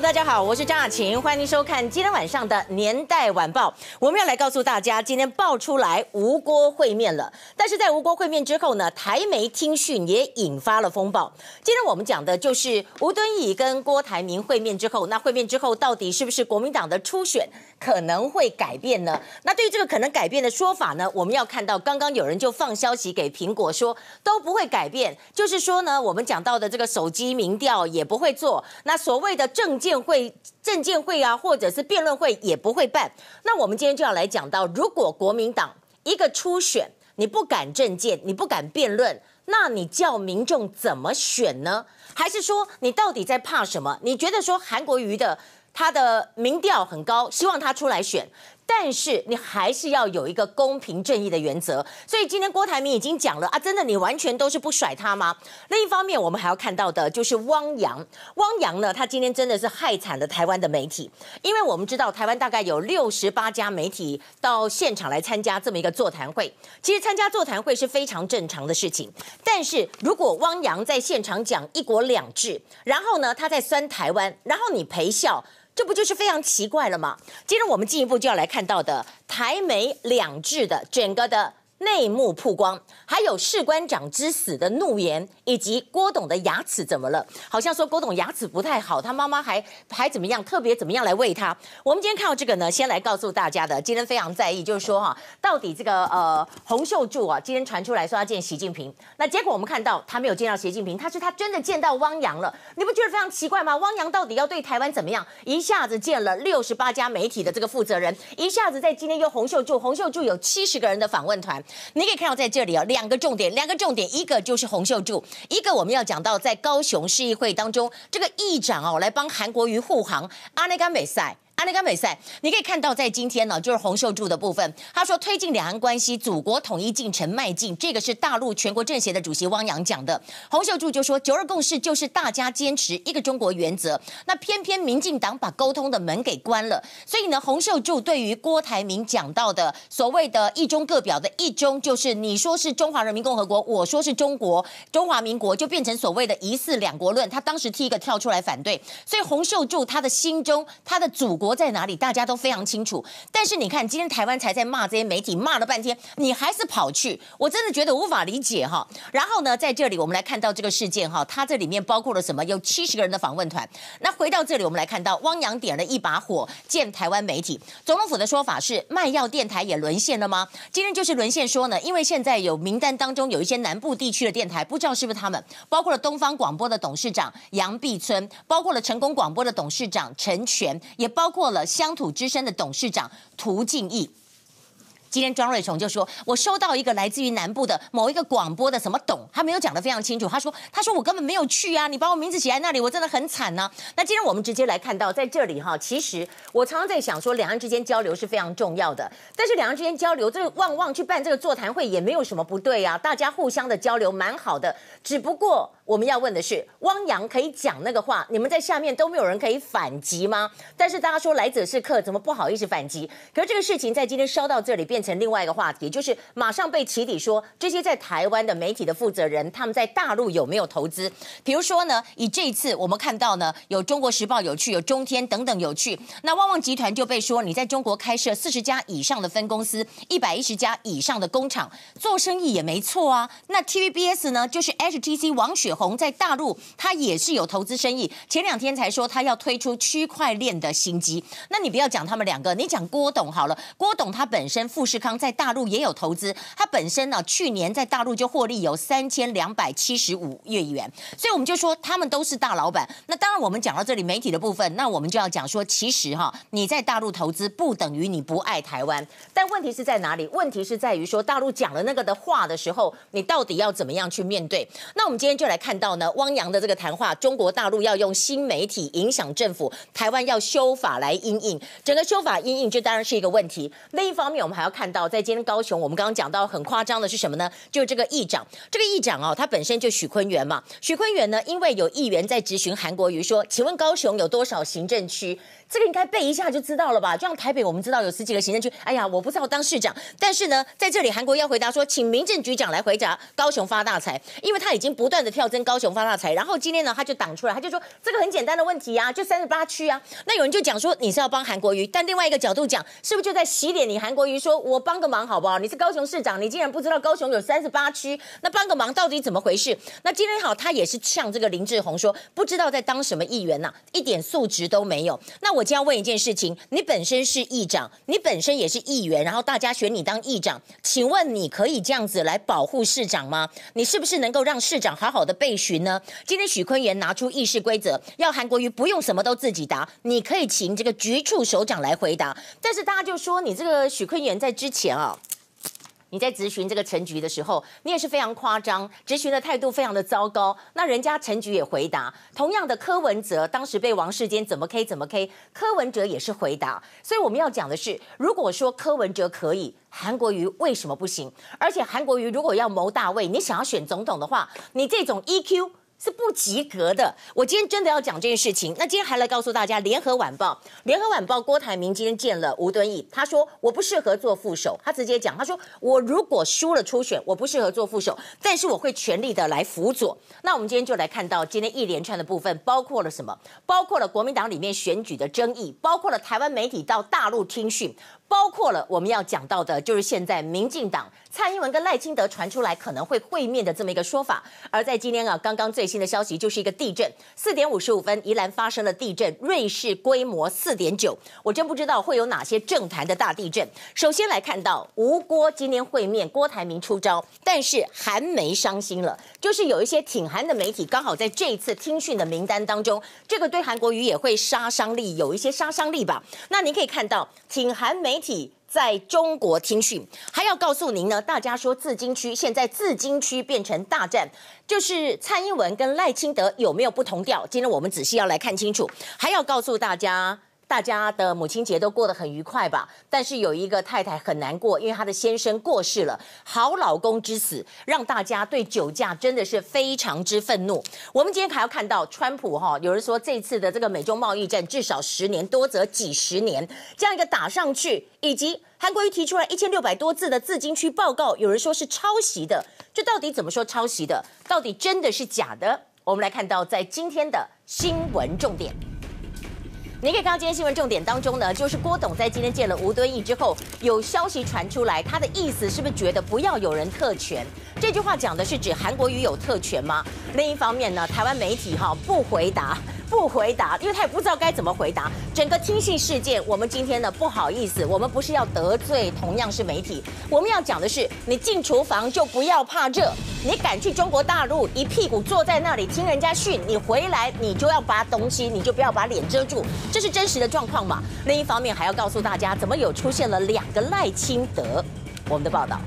大家好，我是张雅琴，欢迎收看今天晚上的年代晚报。我们要来告诉大家，今天爆出来吴郭会面了。但是在吴郭会面之后呢，台媒听讯也引发了风暴。今天我们讲的就是吴敦义跟郭台铭会面之后，那会面之后到底是不是国民党的初选可能会改变呢？那对于这个可能改变的说法呢，我们要看到刚刚有人就放消息给苹果说都不会改变，就是说呢，我们讲到的这个手机民调也不会做，那所谓的。政见辩会、证见会啊，或者是辩论会也不会办。那我们今天就要来讲到，如果国民党一个初选，你不敢政见，你不敢辩论，那你叫民众怎么选呢？还是说你到底在怕什么？你觉得说韩国瑜的他的民调很高，希望他出来选？但是你还是要有一个公平正义的原则，所以今天郭台铭已经讲了啊，真的你完全都是不甩他吗？另一方面，我们还要看到的就是汪洋。汪洋呢，他今天真的是害惨了台湾的媒体，因为我们知道台湾大概有六十八家媒体到现场来参加这么一个座谈会。其实参加座谈会是非常正常的事情，但是如果汪洋在现场讲一国两制，然后呢，他在酸台湾，然后你陪笑。这不就是非常奇怪了吗？接着我们进一步就要来看到的台美两制的整个的。内幕曝光，还有士官长之死的怒言，以及郭董的牙齿怎么了？好像说郭董牙齿不太好，他妈妈还还怎么样，特别怎么样来喂他？我们今天看到这个呢，先来告诉大家的，今天非常在意，就是说哈，到底这个呃洪秀柱啊，今天传出来说要见习近平，那结果我们看到他没有见到习近平，他是他真的见到汪洋了，你不觉得非常奇怪吗？汪洋到底要对台湾怎么样？一下子见了六十八家媒体的这个负责人，一下子在今天又洪秀柱，洪秀柱有七十个人的访问团。你可以看到在这里啊，两个重点，两个重点，一个就是洪秀柱，一个我们要讲到在高雄市议会当中，这个议长哦，来帮韩国瑜护航，阿内甘美赛。安利甘美赛，你可以看到，在今天呢，就是洪秀柱的部分。他说，推进两岸关系、祖国统一进程迈进，这个是大陆全国政协的主席汪洋讲的。洪秀柱就说，九二共识就是大家坚持一个中国原则。那偏偏民进党把沟通的门给关了，所以呢，洪秀柱对于郭台铭讲到的所谓的“一中各表”的“一中”，就是你说是中华人民共和国，我说是中国中华民国，就变成所谓的疑似两国论。他当时第一个跳出来反对，所以洪秀柱他的心中，他的祖国。国在哪里？大家都非常清楚。但是你看，今天台湾才在骂这些媒体，骂了半天，你还是跑去，我真的觉得无法理解哈。然后呢，在这里我们来看到这个事件哈，它这里面包括了什么？有七十个人的访问团。那回到这里，我们来看到汪洋点了一把火，见台湾媒体。总统府的说法是，卖药电台也沦陷了吗？今天就是沦陷说呢，因为现在有名单当中有一些南部地区的电台，不知道是不是他们，包括了东方广播的董事长杨碧村，包括了成功广播的董事长陈全，也包括。过了乡土之声的董事长涂敬义。今天庄瑞雄就说：“我收到一个来自于南部的某一个广播的什么董，他没有讲得非常清楚。他说：他说我根本没有去啊，你把我名字写在那里，我真的很惨呢、那今天我们直接来看到在这里哈，其实我常常在想说，两岸之间交流是非常重要的。但是两岸之间交流，这个旺旺去办这个座谈会也没有什么不对啊，大家互相的交流蛮好的。只不过我们要问的是，汪洋可以讲那个话，你们在下面都没有人可以反击吗？但是大家说来者是客，怎么不好意思反击？可是这个事情在今天烧到这里变。成另外一个话题，就是马上被起底说这些在台湾的媒体的负责人，他们在大陆有没有投资？比如说呢，以这一次我们看到呢，有中国时报有趣，有中天等等有趣，那旺旺集团就被说你在中国开设四十家以上的分公司，一百一十家以上的工厂，做生意也没错啊。那 TVBS 呢，就是 HTC 王雪红在大陆，他也是有投资生意，前两天才说他要推出区块链的新机。那你不要讲他们两个，你讲郭董好了，郭董他本身富士康在大陆也有投资，他本身呢去年在大陆就获利有三千两百七十五亿元，所以我们就说他们都是大老板。那当然，我们讲到这里媒体的部分，那我们就要讲说，其实哈你在大陆投资不等于你不爱台湾，但问题是在哪里？问题是在于说大陆讲了那个的话的时候，你到底要怎么样去面对？那我们今天就来看看到呢，汪洋的这个谈话，中国大陆要用新媒体影响政府，台湾要修法来因应，整个修法因应，这当然是一个问题。另一方面，我们还要看到。在今天高雄，我们刚刚讲到很夸张的是什么呢？就是这个议长，这个议长哦，他本身就许昆源嘛。许昆源呢，因为有议员在质询韩国瑜说：“请问高雄有多少行政区？”这个应该背一下就知道了吧？就像台北，我们知道有十几个行政区。哎呀，我不知道当市长，但是呢，在这里韩国要回答说：“请民政局长来回答高雄发大财，因为他已经不断的跳针增高雄发大财。然后今天呢，他就挡出来，他就说这个很简单的问题啊，就三十八区啊。那有人就讲说你是要帮韩国瑜，但另外一个角度讲，是不是就在洗脸你韩国瑜？说我帮个忙好不好？你是高雄市长，你竟然不知道高雄有三十八区，那帮个忙到底怎么回事？那今天好，他也是呛这个林志宏说，不知道在当什么议员呐、一点素质都没有。那我就要问一件事情，你本身是议长，你本身也是议员，然后大家选你当议长，请问你可以这样子来保护市长吗？你是不是能够让市长好好的被备询呢？今天许坤源拿出议事规则，要韩国瑜不用什么都自己答，你可以请这个局处首长来回答。但是大家就说你这个许坤源在之前啊。你在质询这个陈局的时候，你也是非常夸张，质询的态度非常的糟糕。那人家陈局也回答，同样的柯文哲当时被王世坚怎么 K 怎么 K，柯文哲也是回答。所以我们要讲的是，如果说柯文哲可以，韩国瑜为什么不行？而且韩国瑜如果要谋大位，你想要选总统的话，你这种 EQ。是不及格的。我今天真的要讲这件事情。那今天还来告诉大家，《联合晚报》《联合晚报》郭台铭今天见了吴敦义，他说我不适合做副手。他直接讲，他说我如果输了初选，我不适合做副手，但是我会全力的来辅佐。那我们今天就来看到今天一连串的部分，包括了什么？包括了国民党里面选举的争议，包括了台湾媒体到大陆听讯。包括了我们要讲到的，就是现在民进党蔡英文跟赖清德传出来可能会会面的这么一个说法。而在今天啊，刚刚最新的消息就是一个地震，四点五十五分，宜兰发生了地震，瑞士规模四点九。我真不知道会有哪些政坛的大地震。首先来看到吴郭今天会面，郭台铭出招，但是韩媒伤心了，就是有一些挺韩的媒体刚好在这一次听讯的名单当中，这个对韩国瑜也会杀伤力，有一些杀伤力吧。那你可以看到挺韩媒。媒体在中国听讯，还要告诉您呢。大家说自金区现在自金区变成大战，就是蔡英文跟赖清德有没有不同调？今天我们仔细要来看清楚，还要告诉大家。大家的母亲节都过得很愉快吧？但是有一个太太很难过，因为她的先生过世了。好老公之死，让大家对酒驾真的是非常之愤怒。我们今天还要看到川普哈，有人说这次的这个美中贸易战至少十年，多则几十年这样一个打上去，以及韩国瑜提出来一千六百多字的自金区报告，有人说是抄袭的，这到底怎么说抄袭的？到底真的是假的？我们来看到在今天的新闻重点。你可以看到今天新闻重点当中呢，就是郭董在今天见了吴敦义之后，有消息传出来，他的意思是不是觉得不要有人特权？这句话讲的是指韩国瑜有特权吗？另一方面呢，台湾媒体哈不回答。不回答，因为他也不知道该怎么回答。整个听信事件，我们今天呢不好意思，我们不是要得罪同样是媒体，我们要讲的是，你进厨房就不要怕热，你敢去中国大陆一屁股坐在那里听人家训，你回来你就要把东西，你就不要把脸遮住，这是真实的状况嘛？另一方面还要告诉大家，怎么有出现了两个赖清德？我们的报道。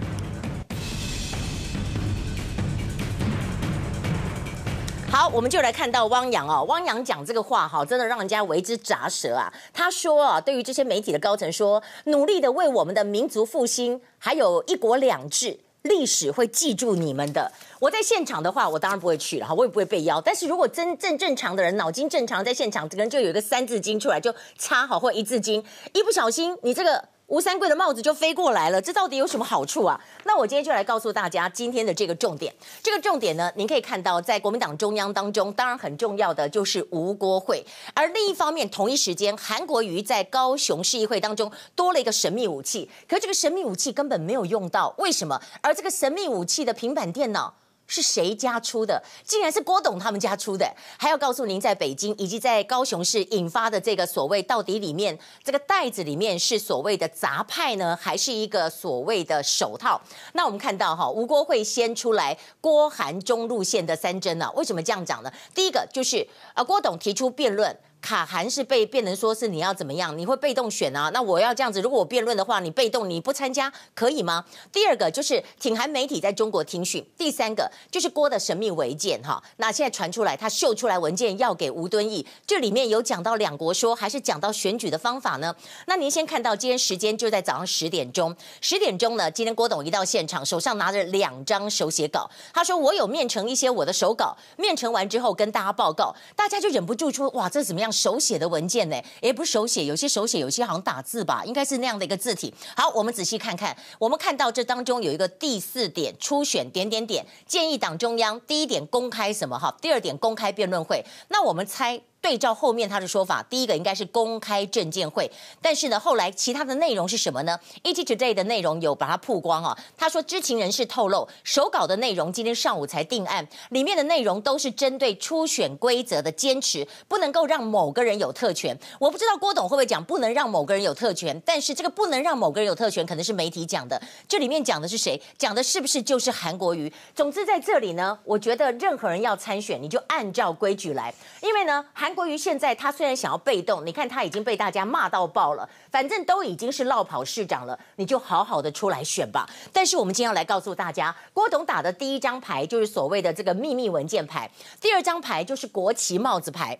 好，我们就来看到汪洋哦，汪洋讲这个话哈，真的让人家为之咋舌啊。他说啊，对于这些媒体的高层说，努力的为我们的民族复兴，还有一国两制，历史会记住你们的。我在现场的话，我当然不会去了哈，我也不会被邀。但是如果真正正常的人，脑筋正常，在现场可能就有一个三字经出来，就插好或一字经，一不小心你这个。吴三桂的帽子就飞过来了，这到底有什么好处啊？那我今天就来告诉大家今天的这个重点。这个重点呢，您可以看到，在国民党中央当中，当然很重要的就是吴国会。而另一方面，同一时间，韩国瑜在高雄市议会当中多了一个神秘武器，可这个神秘武器根本没有用到，为什么？而这个神秘武器的平板电脑。是谁家出的？竟然是郭董他们家出的，还要告诉您，在北京以及在高雄市引发的这个所谓到底里面这个袋子里面是所谓的杂派呢，还是一个所谓的手套？那我们看到哈，吴郭会先出来郭韩中路线的三针呢？为什么这样讲呢？第一个就是呃，郭董提出辩论。卡韩是被变成说是你要怎么样，你会被动选啊？那我要这样子，如果我辩论的话，你被动你不参加可以吗？第二个就是挺韩媒体在中国听讯，第三个就是郭的神秘文件哈。那现在传出来，他秀出来文件要给吴敦义，这里面有讲到两国说，还是讲到选举的方法呢？那您先看到今天时间就在早上十点钟，十点钟呢，今天郭董一到现场，手上拿着两张手写稿，他说我有面呈一些我的手稿，面呈完之后跟大家报告，大家就忍不住说哇，这怎么样？手写的文件呢，也不是手写，有些手写，有些好像打字吧，应该是那样的一个字体。好，我们仔细看看，我们看到这当中有一个第四点，初选点点点，建议党中央第一点公开什么哈，第二点公开辩论会。那我们猜。对照后面他的说法，第一个应该是公开证见会，但是呢，后来其他的内容是什么呢？ET Today 的内容有把它曝光啊。他说，知情人士透露，手稿的内容今天上午才定案，里面的内容都是针对初选规则的坚持，不能够让某个人有特权。我不知道郭董会不会讲不能让某个人有特权，但是这个不能让某个人有特权，可能是媒体讲的。这里面讲的是谁？讲的是不是就是韩国瑜？总之在这里呢，我觉得任何人要参选，你就按照规矩来，因为呢，韩国瑜现现在他虽然想要被动，你看他已经被大家骂到爆了，反正都已经是落跑市长了，你就好好的出来选吧。但是我们今天要来告诉大家，郭董打的第一张牌就是所谓的这个秘密文件牌，第二张牌就是国旗帽子牌。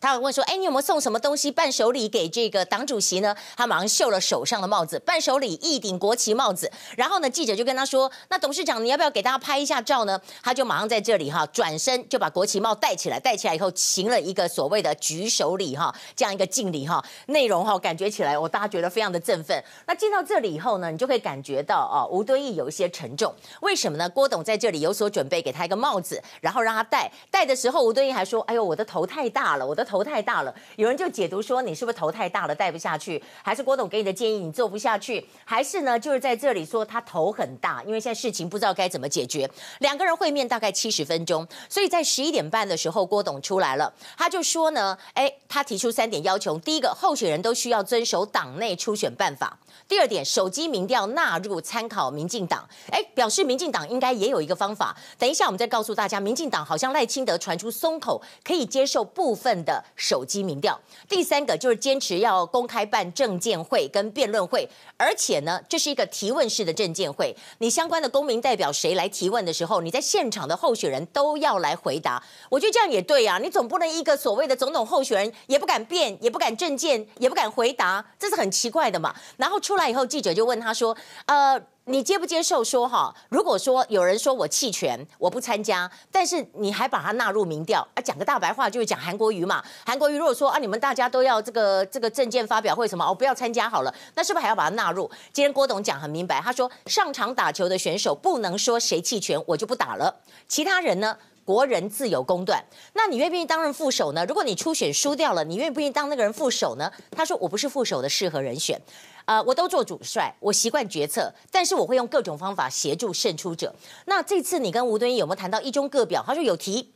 他会问说：“哎，你有没有送什么东西伴手礼给这个党主席呢？”他马上秀了手上的帽子，伴手礼一顶国旗帽子。然后呢，记者就跟他说：“那董事长，你要不要给大家拍一下照呢？”他就马上在这里哈，转身就把国旗帽戴起来，戴起来以后行了一个所谓的举手礼哈，这样一个敬礼哈。内容哈，感觉起来我大家觉得非常的振奋。那进到这里以后呢，你就会感觉到啊，吴敦义有一些沉重。为什么呢？郭董在这里有所准备，给他一个帽子，然后让他戴。戴的时候，吴敦义还说：“哎呦，我的头太大了，我的头。”太大了，有人就解读说，你是不是头太大了，戴不下去？还是郭董给你的建议你做不下去？还是呢，就是在这里说他头很大，因为现在事情不知道该怎么解决。两个人会面大概七十分钟，所以在十一点半的时候，郭董出来了，他就说呢，哎，他提出三点要求，第一个，候选人都需要遵守党内初选办法。第二点，手机民调纳入参考民进党，哎，表示民进党应该也有一个方法。等一下，我们再告诉大家，民进党好像赖清德传出松口，可以接受部分的手机民调。第三个就是坚持要公开办证见会跟辩论会，而且呢，这是一个提问式的证见会。你相关的公民代表谁来提问的时候，你在现场的候选人都要来回答。我觉得这样也对呀，你总不能一个所谓的总统候选人也不敢辩，也不敢证见，也不敢回答，这是很奇怪的嘛。然后出。来以后，记者就问他说：“呃，你接不接受说哈？如果说有人说我弃权，我不参加，但是你还把它纳入民调，啊，讲个大白话就是讲韩国瑜嘛。韩国瑜如果说啊，你们大家都要这个这个政见发表会什么，我不要参加好了，那是不是还要把它纳入？今天郭董讲很明白，他说上场打球的选手不能说谁弃权我就不打了，其他人呢？”国人自有公断，那你愿不愿意担任副手呢？如果你初选输掉了，你愿不愿意当那个人副手呢？他说：“我不是副手的适合人选，呃，我都做主帅，我习惯决策，但是我会用各种方法协助胜出者。”那这次你跟吴敦义有没有谈到一中各表？他说有提。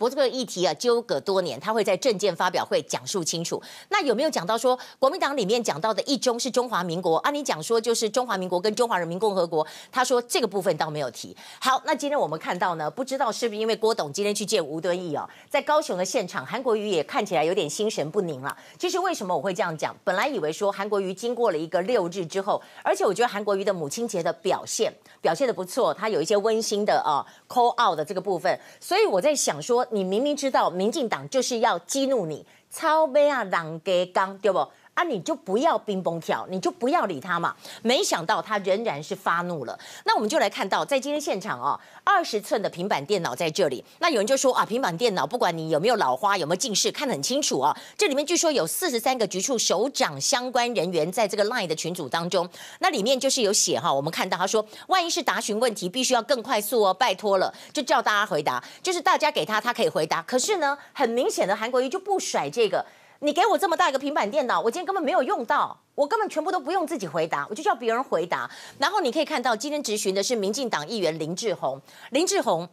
不过这个议题啊，纠葛多年，他会在政见发表会讲述清楚。那有没有讲到说国民党里面讲到的一中是中华民国啊？你讲说就是中华民国跟中华人民共和国，他说这个部分倒没有提。好，那今天我们看到呢，不知道是不是因为郭董今天去见吴敦义哦，在高雄的现场，韩国瑜也看起来有点心神不宁了。其实为什么我会这样讲？本来以为说韩国瑜经过了一个六日之后，而且我觉得韩国瑜的母亲节的表现表现得不错，他有一些温馨的啊 call out 的这个部分，所以我在想说。你明明知道民进党就是要激怒你，超杯啊，狼给刚对不？啊，你就不要冰崩跳，你就不要理他嘛。没想到他仍然是发怒了。那我们就来看到，在今天现场、哦，二十寸的平板电脑在这里。那有人就说啊，平板电脑不管你有没有老花，有没有近视，看得很清楚啊。这里面据说有四十三个局处首长相关人员在这个 LINE 的群组当中。那里面就是有写哈，我们看到他说，万一是答询问题，必须要更快速哦，拜托了，就叫大家回答，就是大家给他，他可以回答。可是呢，很明显的韩国瑜就不甩这个。你给我这么大一个平板电脑，我今天根本没有用到，我根本全部都不用自己回答，我就叫别人回答。然后你可以看到，今天质询的是民进党议员林志宏，林志宏。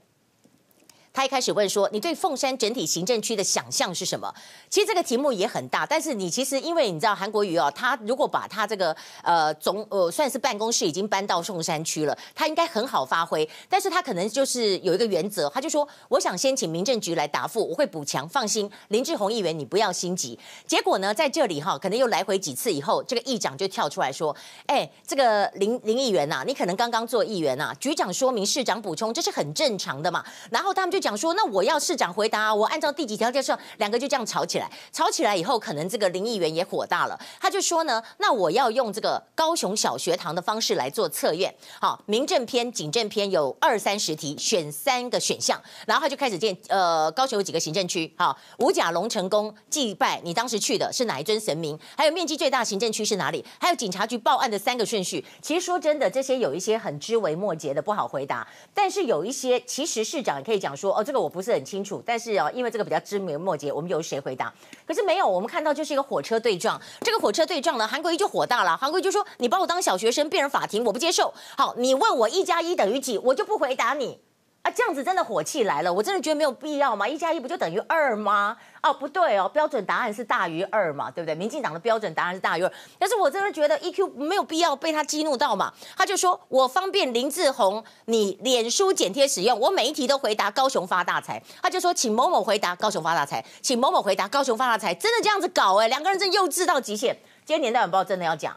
他一开始问说：“你对凤山整体行政区的想象是什么？”其实这个题目也很大，但是你其实因为你知道韩国瑜哦，他如果把他这个呃总呃算是办公室已经搬到凤山区了，他应该很好发挥。但是他可能就是有一个原则，他就说：“我想先请民政局来答复，我会补强，放心，林志宏议员你不要心急。”结果呢，在这里哈，可能又来回几次以后，这个议长就跳出来说：“哎，这个林林议员呐、啊，你可能刚刚做议员呐、啊，局长说明，市长补充，这是很正常的嘛。”然后他们就讲。讲说，那我要市长回答，我按照第几条介绍，两个就这样吵起来，吵起来以后，可能这个林议员也火大了，他就说呢，那我要用这个高雄小学堂的方式来做测验，好，民政篇、警政篇有二三十题，选三个选项，然后他就开始建，呃，高雄有几个行政区，好，五甲龙成功祭拜，你当时去的是哪一尊神明？还有面积最大行政区是哪里？还有警察局报案的三个顺序。其实说真的，这些有一些很枝微末节的，不好回答，但是有一些其实市长也可以讲说，哦，这个我不是很清楚，但是哦，因为这个比较枝微末节，我们由谁回答？可是没有，我们看到就是一个火车对撞，这个火车对撞呢，韩国瑜就火大了，韩国瑜就说，你把我当小学生，变成法庭，我不接受。好，你问我一加一等于几，我就不回答你。啊，这样子真的火气来了，我真的觉得没有必要嘛，一加一不就等于二吗？哦，不对哦，标准答案是大于二嘛，对不对？民进党的标准答案是大于二，但是我真的觉得 EQ 没有必要被他激怒到嘛。他就说我方便林志宏你脸书剪贴使用，我每一题都回答高雄发大财。他就说请某某回答高雄发大财，请某某回答高雄发大财，真的这样子搞哎，两个人真幼稚到极限。今天年代晚报真的要讲，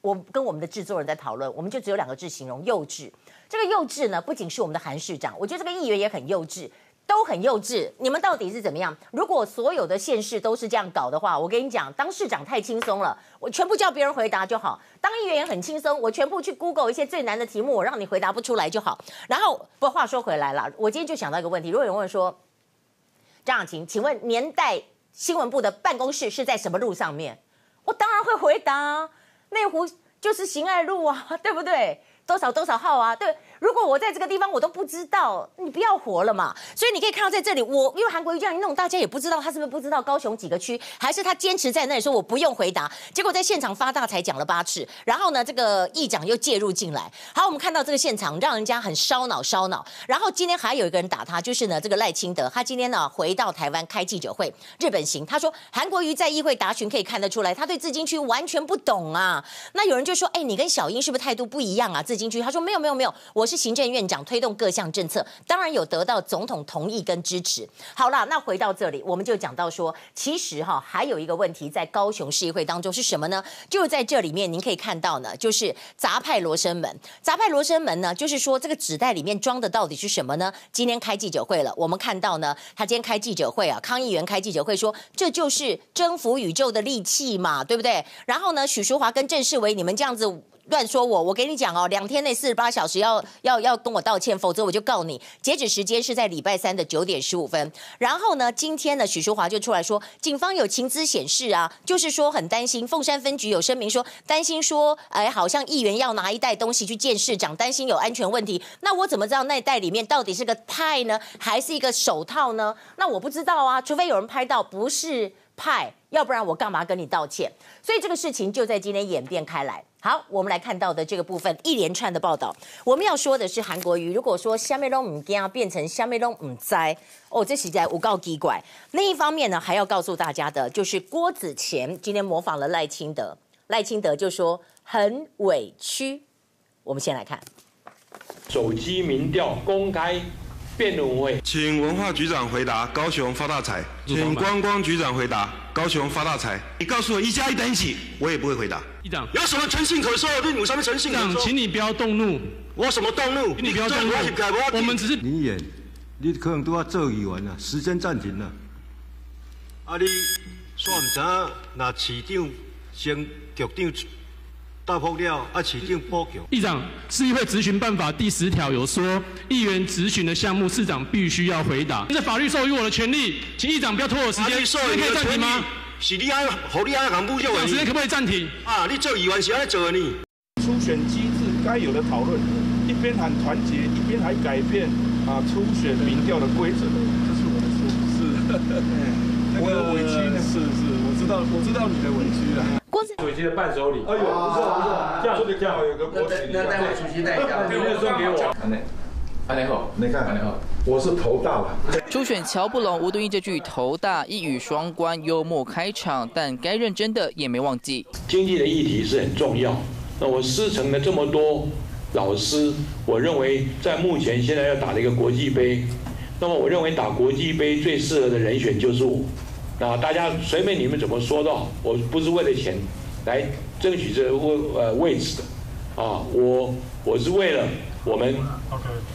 我跟我们的制作人在讨论，我们就只有两个字形容幼稚。这个幼稚呢，不仅是我们的韩市长，我觉得这个议员也很幼稚，都很幼稚。你们到底是怎么样？如果所有的县市都是这样搞的话，我跟你讲，当市长太轻松了，我全部叫别人回答就好；当议员也很轻松，我全部去 Google 一些最难的题目，我让你回答不出来就好。然后，不话说回来了，我今天就想到一个问题：如果有人问说，张雅琴，请问年代新闻部的办公室是在什么路上面？我当然会回答，内湖就是行爱路啊，对不对？多少多少号啊？对，如果我在这个地方我都不知道，你不要活了嘛。所以你可以看到在这里，我因为韩国瑜这样一弄，大家也不知道他是不是不知道高雄几个区，还是他坚持在那里说我不用回答。结果在现场发大财讲了八次，然后呢，这个议长又介入进来。好，我们看到这个现场让人家很烧脑烧脑。然后今天还有一个人打他，就是呢这个赖清德，他今天呢回到台湾开记者会，日本行。他说韩国瑜在议会答询可以看得出来，他对自金区完全不懂啊。那有人就说，哎，你跟小英是不是态度不一样啊？自金区，他说没有没有没有，我是行政院长，推动各项政策，当然有得到总统同意跟支持。好了，那回到这里，我们就讲到说，其实哈还有一个问题在高雄市议会当中是什么呢？就在这里面，您可以看到呢，就是杂派罗生门。杂派罗生门呢，就是说这个纸袋里面装的到底是什么呢？今天开记者会了，我们看到呢，他今天开记者会啊，康议员开记者会说，这就是征服宇宙的利器嘛，对不对？然后呢，许淑华跟郑世维，你们这样子。乱说我，我给你讲哦，两天内四十八小时要要要跟我道歉，否则我就告你。截止时间是在礼拜三的九点十五分。然后呢，今天呢，许淑华就出来说，警方有情资显示啊，就是说很担心。凤山分局有声明说，担心说，哎，好像议员要拿一袋东西去见市长，担心有安全问题。那我怎么知道那袋里面到底是个派呢，还是一个手套呢？那我不知道啊，除非有人拍到不是派，要不然我干嘛跟你道歉？所以这个事情就在今天演变开来。好，我们来看到的这个部分，一连串的报道。我们要说的是韩国瑜，如果说虾米拢唔惊变成虾米拢唔知哦，这实在无告奇怪。另一方面呢，还要告诉大家的，就是郭子乾今天模仿了赖清德，赖清德就说很委屈。我们先来看，手机民调公开。辩论会，请文化局长回答高雄发大财，请观光局长回答高雄发大财。你告诉我一加一等于几，我也不会回答。议长，有什么诚信可说？你有什么诚信可说？议长，请你不要动怒。我什么动怒？你不要动怒。我们只是你演，你可能都要做议员了，时间暂停了。啊，你算唔知那市长先局长。大破料，啊，起定破口。议长，市议会质询办法第十条有说，议员质询的项目，市长必须要回答。这是法律授予我的权利，请议长不要拖我时间。时间可以暂停吗？是你爱，好你爱讲不就？时间可不可以暂停？啊，你做议员是爱做的呢？初选机制该有的讨论，一边喊团结，一边还改变啊初选民调的规则，这是我的错，是。我有委屈呢，是是，我知道，我知道你的委屈了。主席的伴手礼，哎呦，不错不错，这样这样有个国旗，那待会主席带一下，明天送给我。安内，安内好，你看安内好，我是头大了。初选乔不拢吴敦义这句头大一语双关，幽默开场，但该认真的也没忘记。经济的议题是很重要。那我师承了这么多老师，我认为在目前现在要打的一个国际杯，那么我认为打国际杯最适合的人选就是我。那大家随便你们怎么说到，我不是为了钱来争取这个位呃位置的，啊，我我是为了我们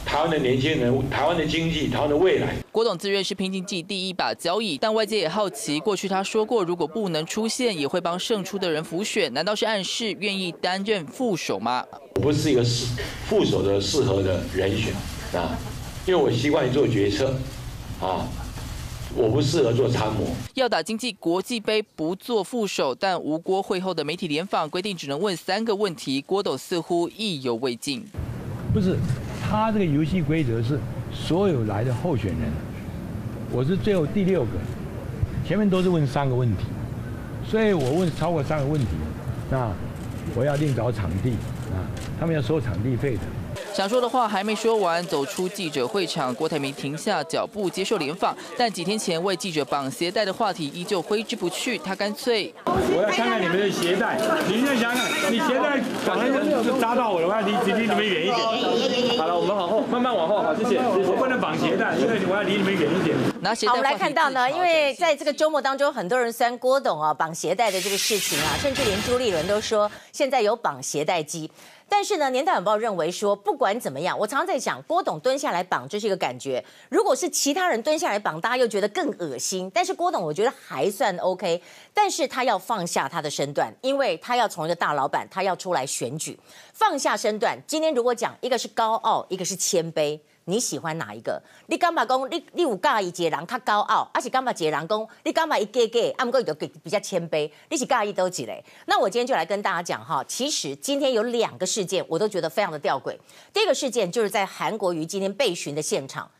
台湾的年轻人、台湾的经济、台湾的未来。郭董自认是拼经济第一把交椅，但外界也好奇，过去他说过，如果不能出现，也会帮胜出的人辅选，难道是暗示愿意担任副手吗？我不是一个适副手的适合的人选啊，因为我习惯于做决策啊。我不适合做参谋。要打经济国际杯不做副手，但吴郭会后的媒体联访规定只能问三个问题，郭董似乎意犹未尽。不是，他这个游戏规则是所有来的候选人，我是最后第六个，前面都是问三个问题，所以我问超过三个问题，那我要另找场地啊，他们要收场地费的。想说的话还没说完，走出记者会场，郭台铭停下脚步接受联访。但几天前为记者绑鞋带的话题依旧挥之不去，他干脆我要看看你们的鞋带。你现在想想，你鞋带绑在就扎到我的话，离离你们远一点。好了，我们往后慢慢往后，好，谢谢。我不能绑鞋带，因为我要离你们远一点。拿鞋带。好，我们来看到呢，因为在这个周末当中，很多人酸郭董啊绑鞋带的这个事情啊，甚至连朱立伦都说现在有绑鞋带机。但是呢，年代晚报认为说，不管怎么样，我常常在讲，郭董蹲下来绑，这是一个感觉；如果是其他人蹲下来绑，大家又觉得更恶心。但是郭董，我觉得还算 OK。但是他要放下他的身段，因为他要从一个大老板，他要出来选举，放下身段。今天如果讲一个是高傲，一个是谦卑。你喜欢哪一个？你干嘛讲你你有介意一个人较高傲，还是干嘛一个人讲你干嘛一个个，啊，不过就比较谦卑？你是介意都几嘞？那我今天就来跟大家讲哈，其实今天有两个事件，我都觉得非常的吊诡。第一个事件就是在韩国瑜今天被询的现场。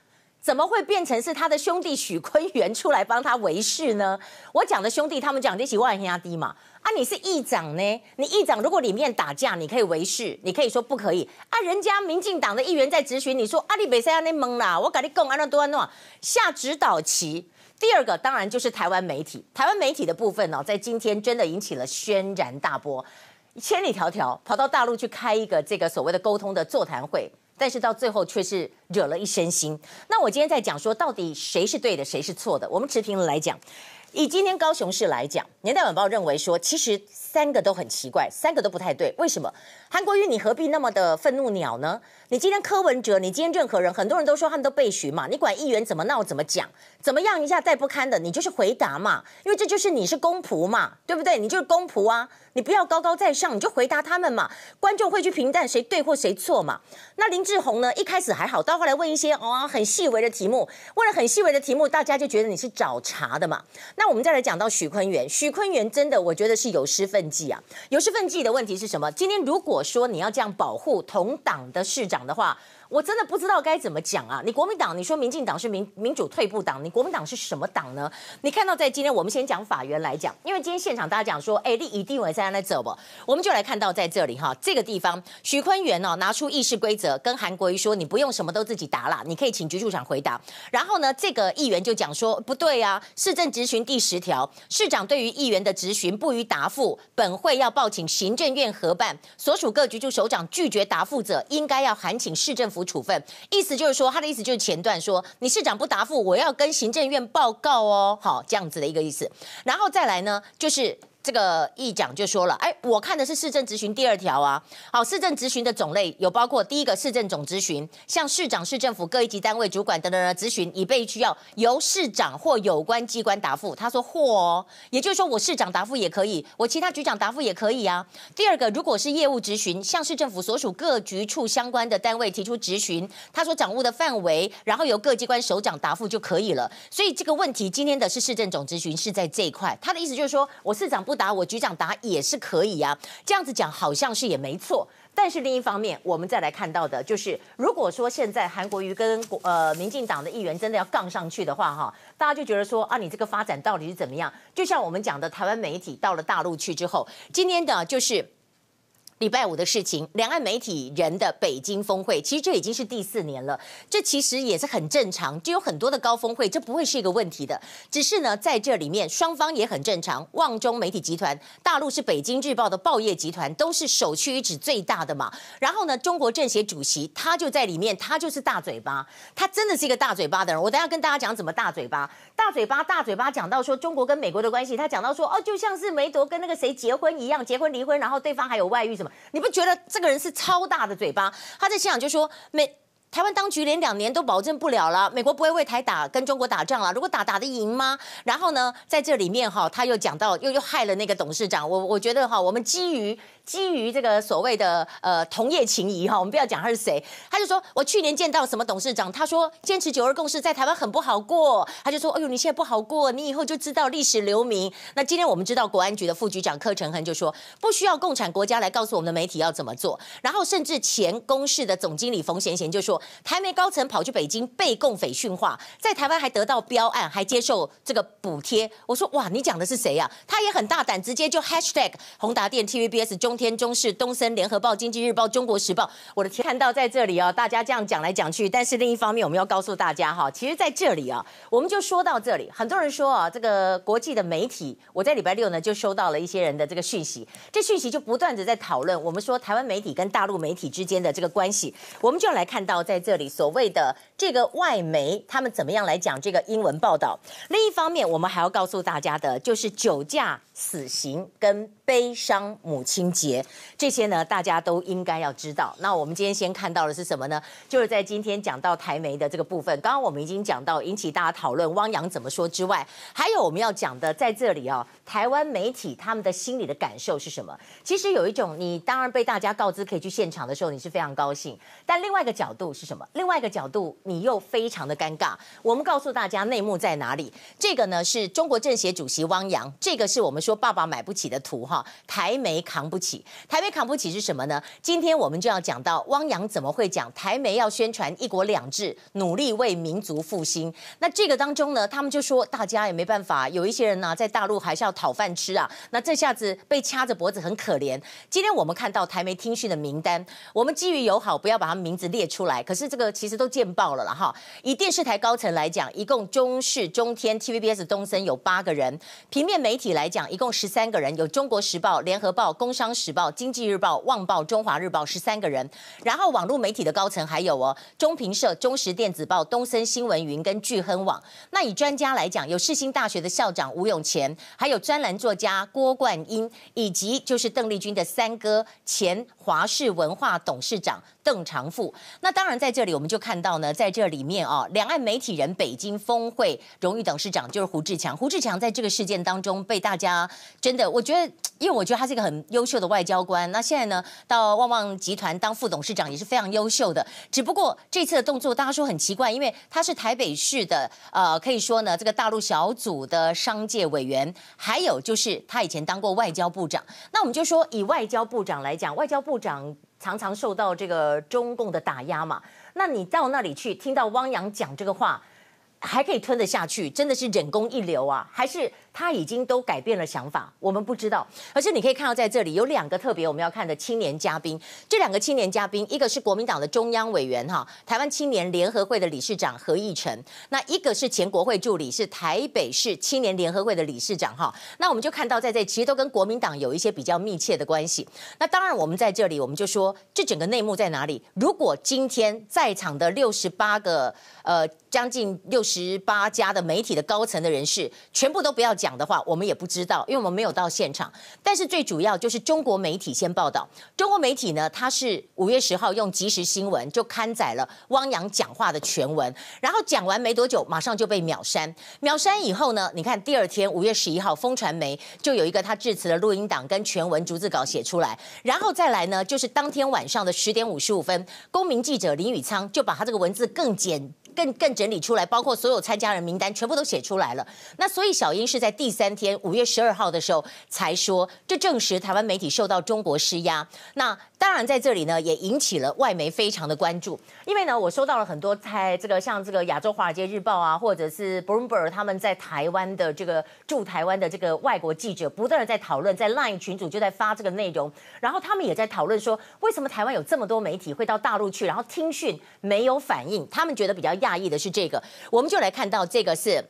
怎么会变成是他的兄弟许坤元出来帮他维事呢？我讲的兄弟，他们讲的是万压低嘛？啊，你是议长呢？你议长如果里面打架，你可以维事，你可以说不可以啊？人家民进党的议员在质询，你说阿里北塞亚那懵啦，我跟你讲安那多安那下指导棋。第二个当然就是台湾媒体，台湾媒体的部分呢、哦，在今天真的引起了轩然大波，千里迢迢跑到大陆去开一个这个所谓的沟通的座谈会。但是到最后却是惹了一身腥。那我今天在讲说，到底谁是对的，谁是错的？我们持平来讲，以今天高雄市来讲，年代晚报认为说，其实三个都很奇怪，三个都不太对。为什么？韩国瑜，你何必那么的愤怒鸟呢？你今天柯文哲，你今天任何人，很多人都说他们都被询嘛，你管议员怎么闹怎么讲，怎么样一下带不堪的，你就是回答嘛，因为这就是你是公仆嘛，对不对？你就是公仆啊，你不要高高在上，你就回答他们嘛，观众会去评断谁对或谁错嘛。那林志宏呢，一开始还好，到后来问一些哦很细微的题目，问了很细微的题目，大家就觉得你是找茬的嘛。那我们再来讲到许坤元，许坤元真的我觉得是有失分际啊，有失分际的问题是什么？今天如果说你要这样保护同党的市长。的话，我真的不知道该怎么讲啊！你国民党，你说民进党是民民主退步党，你国民党是什么党呢？你看到在今天，我们先讲法源来讲，因为今天现场大家讲说，哎，你一定会在那走不？我们就来看到在这里哈，这个地方，许坤元哦拿出议事规则，跟韩国瑜说，你不用什么都自己答啦，你可以请局处长回答。然后呢，这个议员就讲说，不对啊，市政执行第十条，市长对于议员的质询不予答复，本会要报请行政院核办，所属各局处首长拒绝答复者，应该要函请市政府处分，意思就是说，他的意思就是前段说，你市长不答复，我要跟行政院报告哦，好，这样子的一个意思，然后再来呢，就是。这个议长就说了，哎，我看的是市政质询第二条啊。好，市政质询的种类有包括第一个市政总质询，向市长、市政府各一级单位主管等等的质询，以备需要由市长或有关机关答复。他说或哦，也就是说我市长答复也可以，我其他局长答复也可以啊。第二个，如果是业务质询，向市政府所属各局处相关的单位提出质询，他所掌握的范围，然后由各机关首长答复就可以了。所以这个问题今天的是市政总质询是在这一块，他的意思就是说我市长不。答我局长答也是可以啊，这样子讲好像是也没错。但是另一方面，我们再来看到的就是，如果说现在韩国瑜跟呃民进党的议员真的要杠上去的话，哈，大家就觉得说啊，你这个发展到底是怎么样？就像我们讲的，台湾媒体到了大陆去之后，今天的就是。礼拜五的事情，两岸媒体人的北京峰会，其实这已经是第四年了，这其实也是很正常，就有很多的高峰会，这不会是一个问题的。只是呢，在这里面双方也很正常。旺中媒体集团，大陆是北京日报的报业集团，都是首屈一指最大的嘛。然后呢，中国政协主席他就在里面，他就是大嘴巴，他真的是一个大嘴巴的人。我等下跟大家讲怎么大嘴巴，大嘴巴，大嘴巴讲到说中国跟美国的关系，他讲到说哦，就像是梅朵跟那个谁结婚一样，结婚离婚，然后对方还有外遇什么。你不觉得这个人是超大的嘴巴？他在现场就说美。台湾当局连两年都保证不了了，美国不会为台打跟中国打仗了。如果打打得赢吗？然后呢，在这里面哈，他又讲到又又害了那个董事长。我我觉得哈，我们基于。基于这个所谓的呃同业情谊哈，我们不要讲他是谁，他就说我去年见到什么董事长，他说坚持九二共识在台湾很不好过，他就说哎呦你现在不好过，你以后就知道历史留名。那今天我们知道国安局的副局长柯承恒就说不需要共产国家来告诉我们的媒体要怎么做，然后甚至前公视的总经理冯贤贤就说台媒高层跑去北京被共匪训话，在台湾还得到标案，还接受这个补贴。我说哇，你讲的是谁呀？他也很大胆，直接就 hashtag 宏达电 TVBS 中。天中视、东森、联合报、经济日报、中国时报，我的天，看到在这里啊，大家这样讲来讲去，但是另一方面，我们要告诉大家哈，其实在这里啊，我们就说到这里，很多人说啊，这个国际的媒体，我在礼拜六呢就收到了一些人的这个讯息，这讯息就不断的在讨论，我们说台湾媒体跟大陆媒体之间的这个关系，我们就来看到在这里所谓的这个外媒他们怎么样来讲这个英文报道。另一方面，我们还要告诉大家的就是酒驾死刑跟悲伤母亲节。这些呢，大家都应该要知道。那我们今天先看到的是什么呢？就是在今天讲到台媒的这个部分。刚刚我们已经讲到引起大家讨论汪洋怎么说之外，还有我们要讲的在这里啊、哦，台湾媒体他们的心里的感受是什么？其实有一种，你当然被大家告知可以去现场的时候，你是非常高兴。但另外一个角度是什么？另外一个角度你又非常的尴尬。我们告诉大家内幕在哪里？这个呢是中国政协主席汪洋，这个是我们说爸爸买不起的图哈，台媒扛不起。台媒扛不起是什么呢？今天我们就要讲到汪洋怎么会讲台媒要宣传一国两制，努力为民族复兴。那这个当中呢，他们就说大家也没办法，有一些人呢、在大陆还是要讨饭吃啊。那这下子被掐着脖子很可怜。今天我们看到台媒听讯的名单，我们基于友好不要把他名字列出来。可是这个其实都见报了了哈。以电视台高层来讲，一共中视、中天、TVBS、东森有八个人；平面媒体来讲，一共十三个人，有中国时报、联合报、工商时报。经济日报、旺报、中华日报十三个人，然后网络媒体的高层还有哦，中评社、中时电子报、东森新闻云跟聚亨网。那以专家来讲，有世新大学的校长吴永前，还有专栏作家郭冠英，以及就是邓丽君的三哥前华视文化董事长邓长富。那当然在这里我们就看到呢，在这里面啊，两岸媒体人北京峰会荣誉董事长就是胡志强。胡志强在这个事件当中被大家真的，我觉得，因为我觉得他是一个很优秀的外交。官那现在呢，到旺旺集团当副董事长也是非常优秀的。只不过这次的动作，大家说很奇怪，因为他是台北市的，呃，可以说呢，这个大陆小组的商界委员，还有就是他以前当过外交部长。那我们就说，以外交部长来讲，外交部长常常受到这个中共的打压嘛。那你到那里去，听到汪洋讲这个话，还可以吞得下去，真的是忍功一流啊？还是？他已经都改变了想法，我们不知道。而且你可以看到，在这里有两个特别我们要看的青年嘉宾。这两个青年嘉宾，一个是国民党的中央委员哈，台湾青年联合会的理事长何义成；那一个是前国会助理，是台北市青年联合会的理事长哈。那我们就看到，在这其实都跟国民党有一些比较密切的关系。那当然，我们在这里我们就说，这整个内幕在哪里？如果今天在场的六十八个呃将近六十八家的媒体的高层的人士，全部都不要讲。讲的话，我们也不知道，因为我们没有到现场。但是最主要就是中国媒体先报道。中国媒体呢，它是五月十号用即时新闻就刊载了汪洋讲话的全文，然后讲完没多久，马上就被秒删。秒删以后呢，你看第二天五月十一号，风传媒就有一个他致辞的录音档跟全文逐字稿写出来，然后再来呢，就是当天晚上的十点五十五分，公民记者林宇仓就把他这个文字更简。更更整理出来，包括所有参加人名单全部都写出来了。那所以小英是在第三天五月十二号的时候才说，这证实台湾媒体受到中国施压。那当然在这里呢，也引起了外媒非常的关注，因为呢，我收到了很多在这个像这个亚洲华尔街日报啊，或者是 Bloomberg 他们在台湾的这个驻台湾的这个外国记者，不断的在讨论，在 Line 群组就在发这个内容，然后他们也在讨论说，为什么台湾有这么多媒体会到大陆去，然后听讯没有反应，他们觉得比较压。大意的是这个，我们就来看到这个是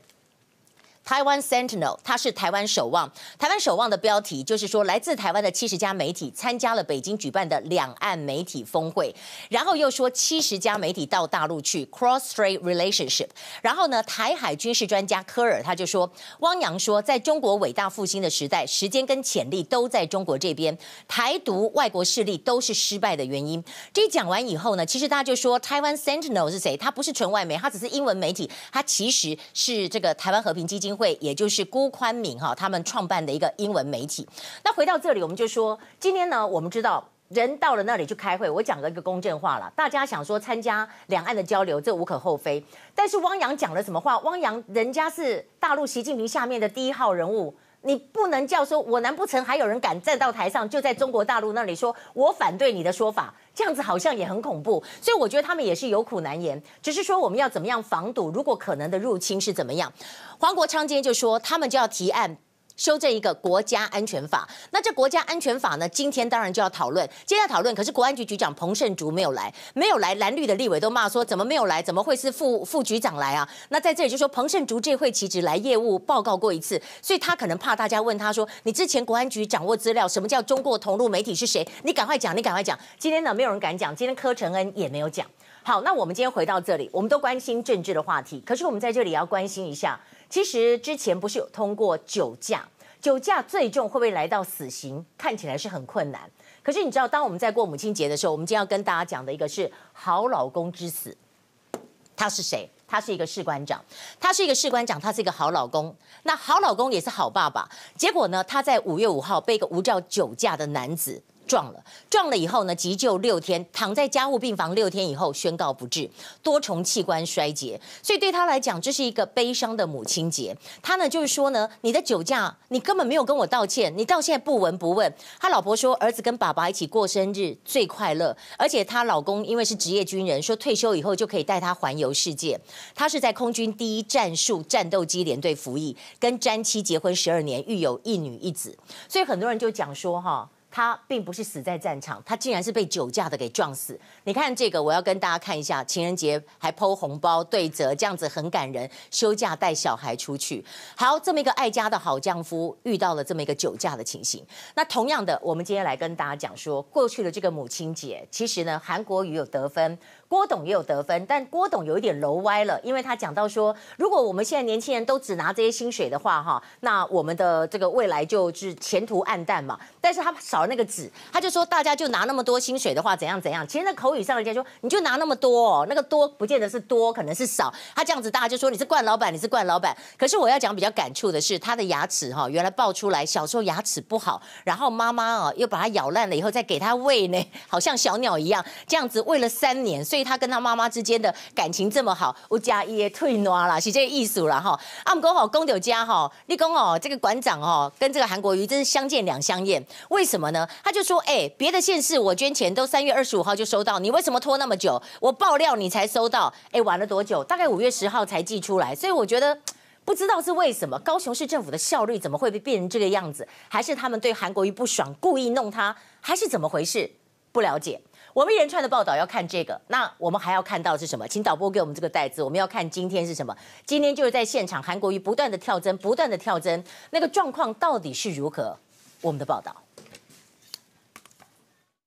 台湾 Sentinel，它是台湾守望。台湾守望的标题就是说，来自台湾的七十家媒体参加了北京举办的两岸媒体峰会，然后又说七十家媒体到大陆去 Cross-strait relationship。然后呢，台海军事专家科尔他就说，汪洋说，在中国伟大复兴的时代，时间跟潜力都在中国这边，台独外国势力都是失败的原因。这讲完以后呢，其实大家就说，台湾 Sentinel 是谁？他不是纯外媒，他只是英文媒体，他其实是这个台湾和平基金会，也就是辜宽敏哈他们创办的一个英文媒体。那回到这里，我们就说，今天呢，我们知道人到了那里去开会，我讲了一个公正话了。大家想说参加两岸的交流，这无可厚非。但是汪洋讲了什么话？汪洋人家是大陆习近平下面的第一号人物，你不能叫说，我难不成还有人敢站到台上，就在中国大陆那里说我反对你的说法？这样子好像也很恐怖。所以我觉得他们也是有苦难言，只是说我们要怎么样防堵，如果可能的入侵是怎么样。黄国昌今天就说，他们就要提案。修正一个国家安全法，那这国家安全法呢？今天当然就要讨论，今天要讨论。可是国安局局长彭胜竹没有来，没有来，蓝绿的立委都骂说，怎么没有来？怎么会是副副局长来啊？那在这里就说，彭胜竹这会其实来业务报告过一次，所以他可能怕大家问他说，你之前国安局掌握资料，什么叫中国同路媒体是谁？你赶快讲，你赶快讲。今天呢，没有人敢讲，今天柯承恩也没有讲。好，那我们今天回到这里，我们都关心政治的话题，可是我们在这里要关心一下。其实之前不是有通过酒驾，酒驾最重会不会来到死刑？看起来是很困难。可是你知道，当我们在过母亲节的时候，我们今天要跟大家讲的一个是好老公之死。他是谁？他是一个士官长，他是一个士官长，他是一个好老公。那好老公也是好爸爸。结果呢，他在五月五号被一个无照酒驾的男子。撞了，撞了以后呢，急救六天，躺在加护病房六天以后宣告不治，多重器官衰竭。所以对他来讲，这是一个悲伤的母亲节。他呢就是说呢，你的酒驾，你根本没有跟我道歉，你到现在不闻不问。他老婆说，儿子跟爸爸一起过生日最快乐，而且他老公因为是职业军人，说退休以后就可以带她环游世界。他是在空军第一战术战斗机联队服役，跟詹妻结婚十二年，育有一女一子。所以很多人就讲说哈。他并不是死在战场，他竟然是被酒驾的给撞死。你看这个，我要跟大家看一下，情人节还剖红包对折，这样子很感人。休假带小孩出去，好，这么一个爱家的好丈夫遇到了这么一个酒驾的情形。那同样的，我们今天来跟大家讲说，过去的这个母亲节，其实呢，韩国瑜有得分。郭董也有得分，但郭董有一点楼歪了，因为他讲到说，如果我们现在年轻人都只拿这些薪水的话，哈，那我们的这个未来就是前途暗淡嘛。但是他少了那个“纸”，他就说大家就拿那么多薪水的话，怎样怎样。其实那口语上人家说，你就拿那么多哦，那个多不见得是多，可能是少。他这样子大家就说你是惯老板，你是惯老板。可是我要讲比较感触的是，他的牙齿哈，原来爆出来小时候牙齿不好，然后妈妈啊又把它咬烂了以后再给他喂呢，好像小鸟一样，这样子喂了三年，所以。所以他跟他妈妈之间的感情这么好，我家也退暖了，是这个意思了哈。阿姆哥好，公牛家哈，立功哦，这个馆长哦，跟这个韩国瑜真是相见两相厌。为什么呢？他就说，哎，别的县市我捐钱都三月二十五号就收到，你为什么拖那么久？我爆料你才收到，哎，晚了多久？大概五月十号才寄出来。所以我觉得 不知道是为什么，高雄市政府的效率怎么会被变成这个样子？还是他们对韩国瑜不爽，故意弄他？还是怎么回事？不了解。我们一连串的报道要看这个，那我们还要看到是什么？请导播给我们这个袋子。我们要看今天是什么？今天就是在现场，韩国瑜不断的跳针，不断的跳针，那个状况到底是如何？我们的报道。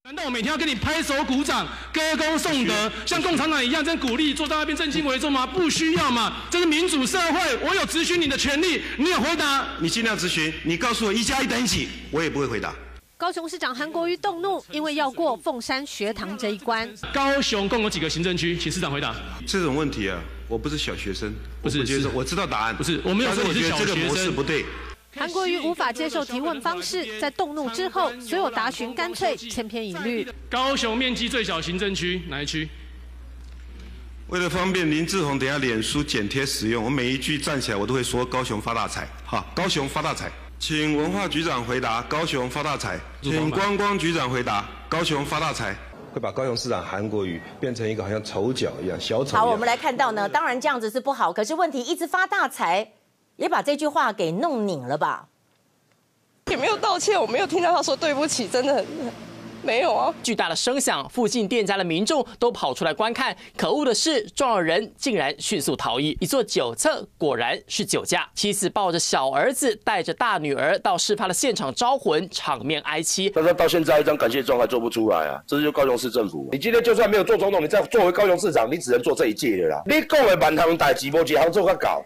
难道我每天要跟你拍手鼓掌、歌功颂德，像共产党一样在鼓励做到那边正襟危坐吗？不需要嘛，这是民主社会，我有咨询你的权利，你有回答，你尽量咨询，你告诉我一加一等于几，我也不会回答。高雄市长韩国瑜动怒，因为要过凤山学堂这一关。高雄共有几个行政区？请市长回答。这种问题啊，我不是小学生，不是，是我知道答案。不是，我没有说你是小学生。这个模式不对。韩国瑜无法接受提问方式，在动怒之后，所有答询干脆千篇一律。高雄面积最小行政区哪一区？为了方便林志宏等下脸书剪贴使用，我每一句站起来我都会说高雄发大财。哈，高雄发大财。请文化局长回答：高雄发大财。请观光局长回答：高雄发大财。会把高雄市长韩国瑜变成一个好像丑角一样小丑。好，我们来看到呢，当然这样子是不好，可是问题一直发大财，也把这句话给弄拧了吧？也没有道歉，我没有听到他说对不起，真的很 没有啊！巨大的声响，附近店家的民众都跑出来观看。可恶的是，撞了人竟然迅速逃逸。一座酒测果然是酒驾。妻子抱着小儿子，带着大女儿到事发的现场招魂，场面哀戚。但是到现在一张感谢状还做不出来啊！这是就高雄市政府。你今天就算没有做总统，你再作为高雄市长，你只能做这一届的啦。你讲的满堂大直播几行做个搞。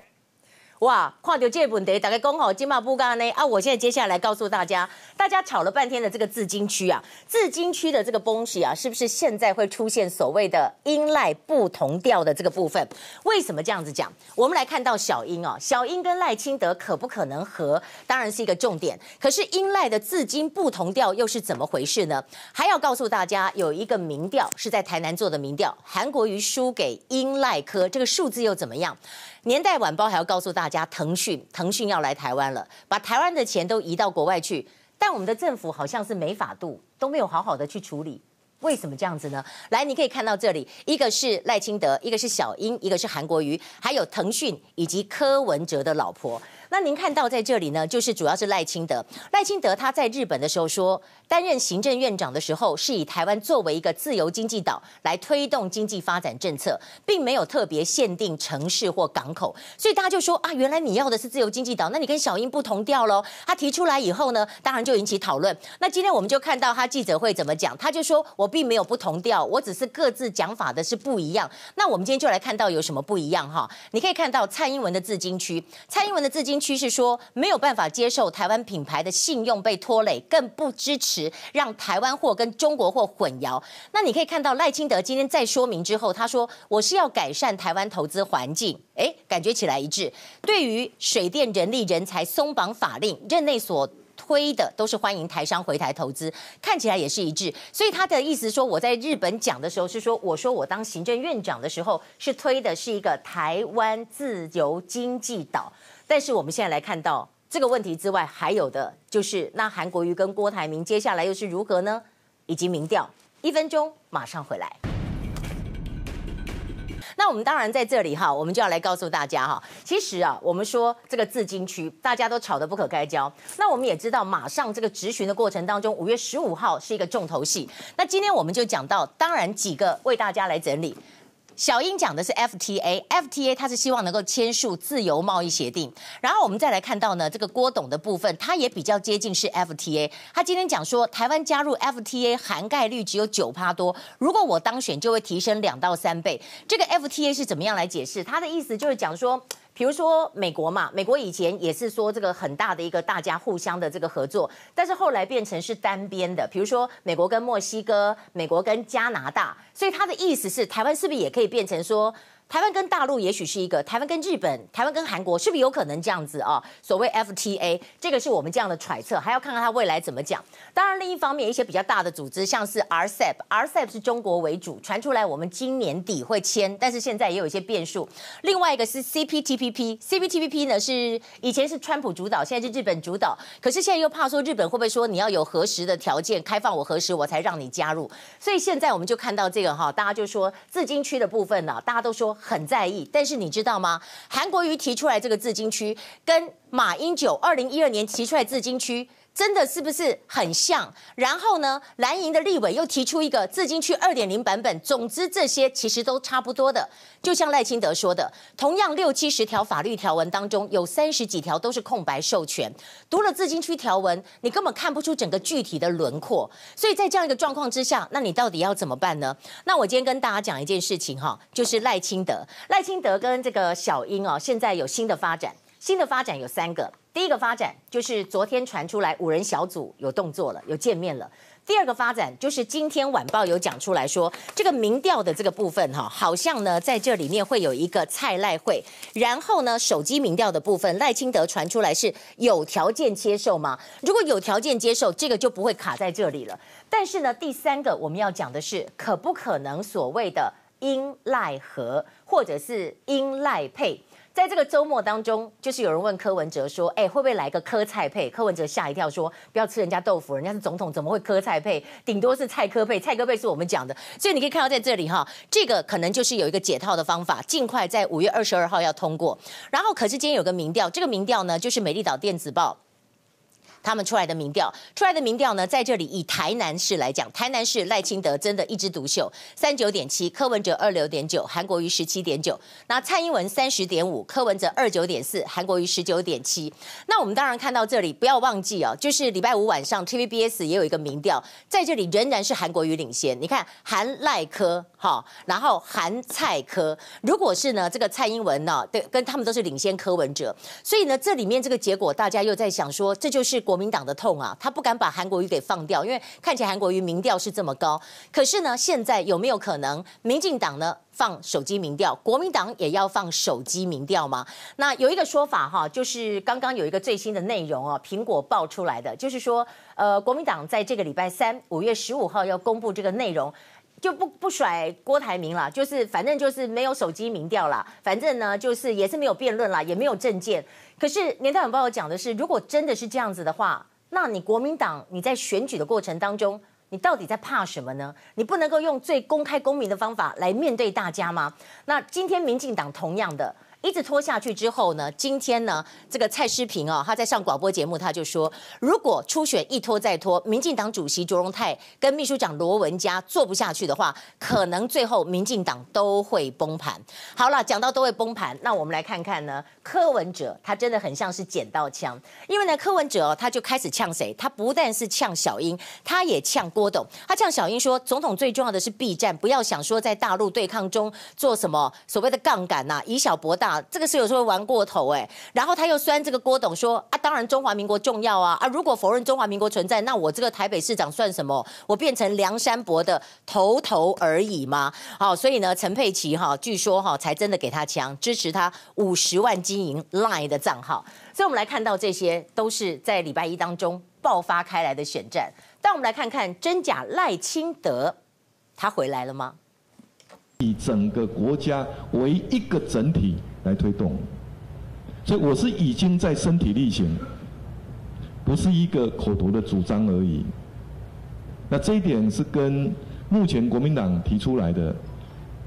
哇，跨掉这个问题，大家讲好金马不干呢啊！我现在接下来告诉大家，大家吵了半天的这个自金区啊，自金区的这个东西啊，是不是现在会出现所谓的英赖不同调的这个部分？为什么这样子讲？我们来看到小英啊，小英跟赖清德可不可能和？当然是一个重点。可是英赖的自金不同调又是怎么回事呢？还要告诉大家，有一个民调是在台南做的民调，韩国瑜输给英赖科，这个数字又怎么样？年代晚报还要告诉大家，腾讯腾讯要来台湾了，把台湾的钱都移到国外去，但我们的政府好像是没法度，都没有好好的去处理，为什么这样子呢？来，你可以看到这里，一个是赖清德，一个是小英，一个是韩国瑜，还有腾讯以及柯文哲的老婆。那您看到在这里呢，就是主要是赖清德。赖清德他在日本的时候说，担任行政院长的时候，是以台湾作为一个自由经济岛来推动经济发展政策，并没有特别限定城市或港口。所以大家就说啊，原来你要的是自由经济岛，那你跟小英不同调喽。他提出来以后呢，当然就引起讨论。那今天我们就看到他记者会怎么讲，他就说我并没有不同调，我只是各自讲法的是不一样。那我们今天就来看到有什么不一样哈？你可以看到蔡英文的自金区，蔡英文的自金区是说没有办法接受台湾品牌的信用被拖累，更不支持让台湾货跟中国货混淆。那你可以看到赖清德今天在说明之后，他说我是要改善台湾投资环境，诶，感觉起来一致。对于水电人力人才松绑法令，任内所推的都是欢迎台商回台投资，看起来也是一致。所以他的意思说，我在日本讲的时候是说，我说我当行政院长的时候是推的是一个台湾自由经济岛。但是我们现在来看到这个问题之外，还有的就是那韩国瑜跟郭台铭接下来又是如何呢？以及民调，一分钟马上回来。那我们当然在这里哈，我们就要来告诉大家哈，其实啊，我们说这个自金区，大家都吵得不可开交。那我们也知道，马上这个质询的过程当中，五月十五号是一个重头戏。那今天我们就讲到，当然几个为大家来整理。小英讲的是 FTA，FTA 他是希望能够签署自由贸易协定，然后我们再来看到呢，这个郭董的部分，他也比较接近是 FTA，他今天讲说台湾加入 FTA 涵盖率只有九趴多，如果我当选就会提升两到三倍。这个 FTA 是怎么样来解释？他的意思就是讲说。比如说美国嘛，美国以前也是说这个很大的一个大家互相的这个合作，但是后来变成是单边的。比如说美国跟墨西哥，美国跟加拿大，所以他的意思是台湾是不是也可以变成说？台湾跟大陆也许是一个，台湾跟日本，台湾跟韩国是不是有可能这样子啊？所谓 FTA，这个是我们这样的揣测，还要看看它未来怎么讲。当然，另一方面，一些比较大的组织，像是 RCEP，RCEP 是中国为主，传出来我们今年底会签，但是现在也有一些变数。另外一个是 CPTPP，CPTPP 呢是以前是川普主导，现在是日本主导，可是现在又怕说日本会不会说你要有核实的条件，开放我核实我才让你加入。所以现在我们就看到这个哈，大家就说自金区的部分呢，大家都说。很在意，但是你知道吗？韩国瑜提出来这个自金区，跟马英九二零一二年提出来自金区。真的是不是很像？然后呢，蓝营的立委又提出一个自金区二点零版本。总之，这些其实都差不多的。就像赖清德说的，同样六七十条法律条文当中，有三十几条都是空白授权。读了自金区条文，你根本看不出整个具体的轮廓。所以在这样一个状况之下，那你到底要怎么办呢？那我今天跟大家讲一件事情哈，就是赖清德，赖清德跟这个小英哦，现在有新的发展。新的发展有三个。第一个发展就是昨天传出来五人小组有动作了，有见面了。第二个发展就是今天晚报有讲出来说，这个民调的这个部分哈，好像呢在这里面会有一个蔡赖会，然后呢手机民调的部分赖清德传出来是有条件接受吗？如果有条件接受，这个就不会卡在这里了。但是呢，第三个我们要讲的是，可不可能所谓的英赖合，或者是英赖配？在这个周末当中，就是有人问柯文哲说：“哎，会不会来个柯蔡配？”柯文哲吓一跳说：“不要吃人家豆腐，人家是总统，怎么会柯蔡配？顶多是蔡柯配。蔡柯配是我们讲的，所以你可以看到在这里哈，这个可能就是有一个解套的方法，尽快在五月二十二号要通过。然后，可是今天有个民调，这个民调呢，就是美丽岛电子报。”他们出来的民调，出来的民调呢，在这里以台南市来讲，台南市赖清德真的一枝独秀，三九点七，柯文哲二六点九，韩国瑜十七点九，那蔡英文三十点五，柯文哲二九点四，韩国瑜十九点七。那我们当然看到这里，不要忘记哦，就是礼拜五晚上 TVBS 也有一个民调，在这里仍然是韩国瑜领先。你看韩赖柯哈，然后韩蔡柯，如果是呢这个蔡英文呢，对，跟他们都是领先柯文哲，所以呢这里面这个结果，大家又在想说，这就是国民党的痛啊，他不敢把韩国瑜给放掉，因为看起来韩国瑜民调是这么高，可是呢现在有没有可能民进党呢？放手机民调，国民党也要放手机民调吗？那有一个说法哈，就是刚刚有一个最新的内容哦，苹果爆出来的，就是说，呃，国民党在这个礼拜三，五月十五号要公布这个内容，就不不甩郭台铭了，就是反正就是没有手机民调了，反正呢就是也是没有辩论了，也没有政见。可是年代晚报讲的是，如果真的是这样子的话，那你国民党你在选举的过程当中。你到底在怕什么呢？你不能够用最公开公民的方法来面对大家吗？那今天民进党同样的。一直拖下去之后呢，今天呢，这个蔡诗平啊，他在上广播节目，他就说，如果初选一拖再拖，民进党主席卓荣泰跟秘书长罗文佳做不下去的话，可能最后民进党都会崩盘。好了，讲到都会崩盘，那我们来看看呢，柯文哲他真的很像是捡到枪，因为呢，柯文哲他就开始呛谁？他不但是呛小英，他也呛郭董。他呛小英说，总统最重要的是避战，不要想说在大陆对抗中做什么所谓的杠杆呐，以小博大。这个是有时候玩过头哎，然后他又酸这个郭董说啊，当然中华民国重要啊啊，如果否认中华民国存在，那我这个台北市长算什么？我变成梁山伯的头头而已吗？好，所以呢，陈佩琪哈，据说哈才真的给他枪，支持他五十万经营 Line 的账号。所以我们来看到这些都是在礼拜一当中爆发开来的选战。但我们来看看真假赖清德，他回来了吗？以整个国家为一个整体来推动，所以我是已经在身体力行，不是一个口头的主张而已。那这一点是跟目前国民党提出来的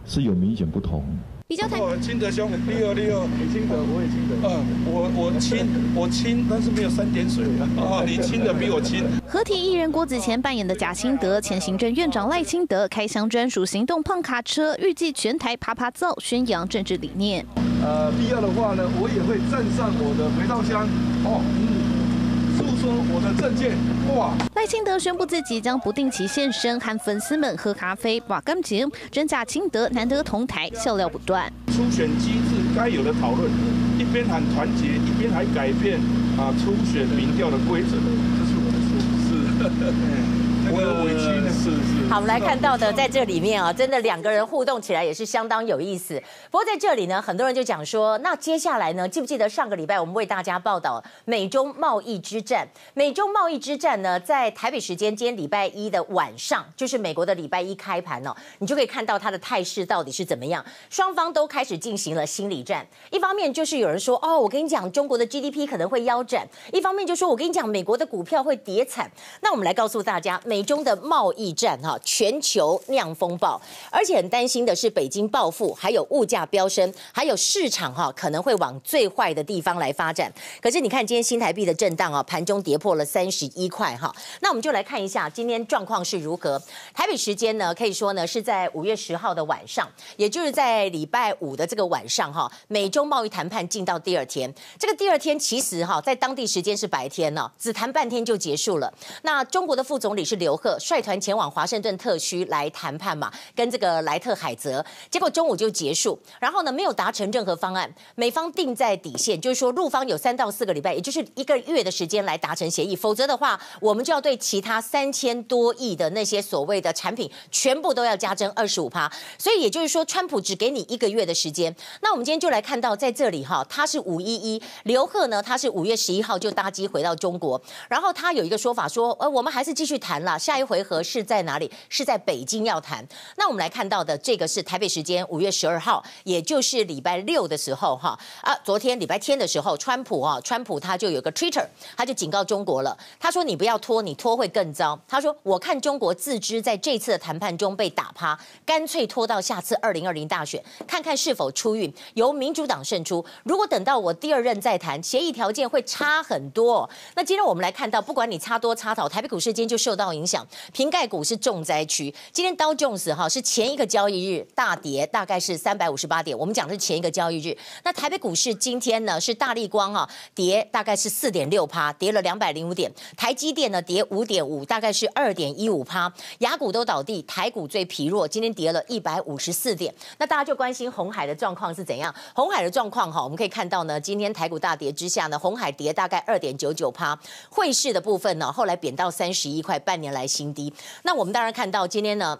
是有明显不同。比较谈，清德兄，你好，你好，你清德，我也清德。嗯，我我清，我清，但是没有三点水。啊，你清的比我清。合体艺人郭子乾扮演的贾清德，前行政院长赖清德开箱专属行动胖卡车，预计全台趴趴造，宣扬政治理念。呃，必要的话呢，我也会站上我的肥皂箱。哦，嗯。说我的证件哇！赖清德宣布自己将不定期现身，和粉丝们喝咖啡、把感情。真假清德难得同台，笑料不断。初选机制该有的讨论，一边喊团结，一边还改变啊初选民调的规则，这是我的说是。我有委屈呢，是是。好，我们来看到的，在这里面啊，真的两个人互动起来也是相当有意思。不过在这里呢，很多人就讲说，那接下来呢，记不记得上个礼拜我们为大家报道美中贸易之战？美中贸易之战呢，在台北时间今天礼拜一的晚上，就是美国的礼拜一开盘哦，你就可以看到它的态势到底是怎么样。双方都开始进行了心理战，一方面就是有人说，哦，我跟你讲，中国的 GDP 可能会腰斩；一方面就说我跟你讲，美国的股票会跌惨。那我们来告诉大家，美。美中的贸易战哈，全球酿风暴，而且很担心的是北京报复，还有物价飙升，还有市场哈可能会往最坏的地方来发展。可是你看今天新台币的震荡啊，盘中跌破了三十一块哈。那我们就来看一下今天状况是如何。台北时间呢，可以说呢是在五月十号的晚上，也就是在礼拜五的这个晚上哈，美中贸易谈判进到第二天。这个第二天其实哈在当地时间是白天呢，只谈半天就结束了。那中国的副总理是刘。刘鹤率团前往华盛顿特区来谈判嘛，跟这个莱特海泽，结果中午就结束，然后呢没有达成任何方案，美方定在底线，就是说陆方有三到四个礼拜，也就是一个月的时间来达成协议，否则的话，我们就要对其他三千多亿的那些所谓的产品全部都要加征二十五趴，所以也就是说，川普只给你一个月的时间。那我们今天就来看到在这里哈，他是五一一，刘鹤呢他是五月十一号就搭机回到中国，然后他有一个说法说，呃，我们还是继续谈啦。下，一回合是在哪里？是在北京要谈。那我们来看到的这个是台北时间五月十二号，也就是礼拜六的时候哈啊，昨天礼拜天的时候，川普啊，川普他就有个 Twitter，他就警告中国了，他说你不要拖，你拖会更糟。他说我看中国自知在这次的谈判中被打趴，干脆拖到下次二零二零大选，看看是否出运，由民主党胜出。如果等到我第二任再谈，协议条件会差很多。那今天我们来看到，不管你差多差少，台北股市今天就受到影响，想瓶盖股是重灾区。今天道琼斯哈是前一个交易日大跌，大概是三百五十八点。我们讲的是前一个交易日。那台北股市今天呢是大立光哈跌，大概是四点六趴，跌了两百零五点。台积电呢跌五点五，大概是二点一五趴。雅股都倒地，台股最疲弱，今天跌了一百五十四点。那大家就关心红海的状况是怎样？红海的状况哈，我们可以看到呢，今天台股大跌之下呢，红海跌大概二点九九趴。汇市的部分呢，后来贬到三十一块，半年来来新低。那我们当然看到今天呢。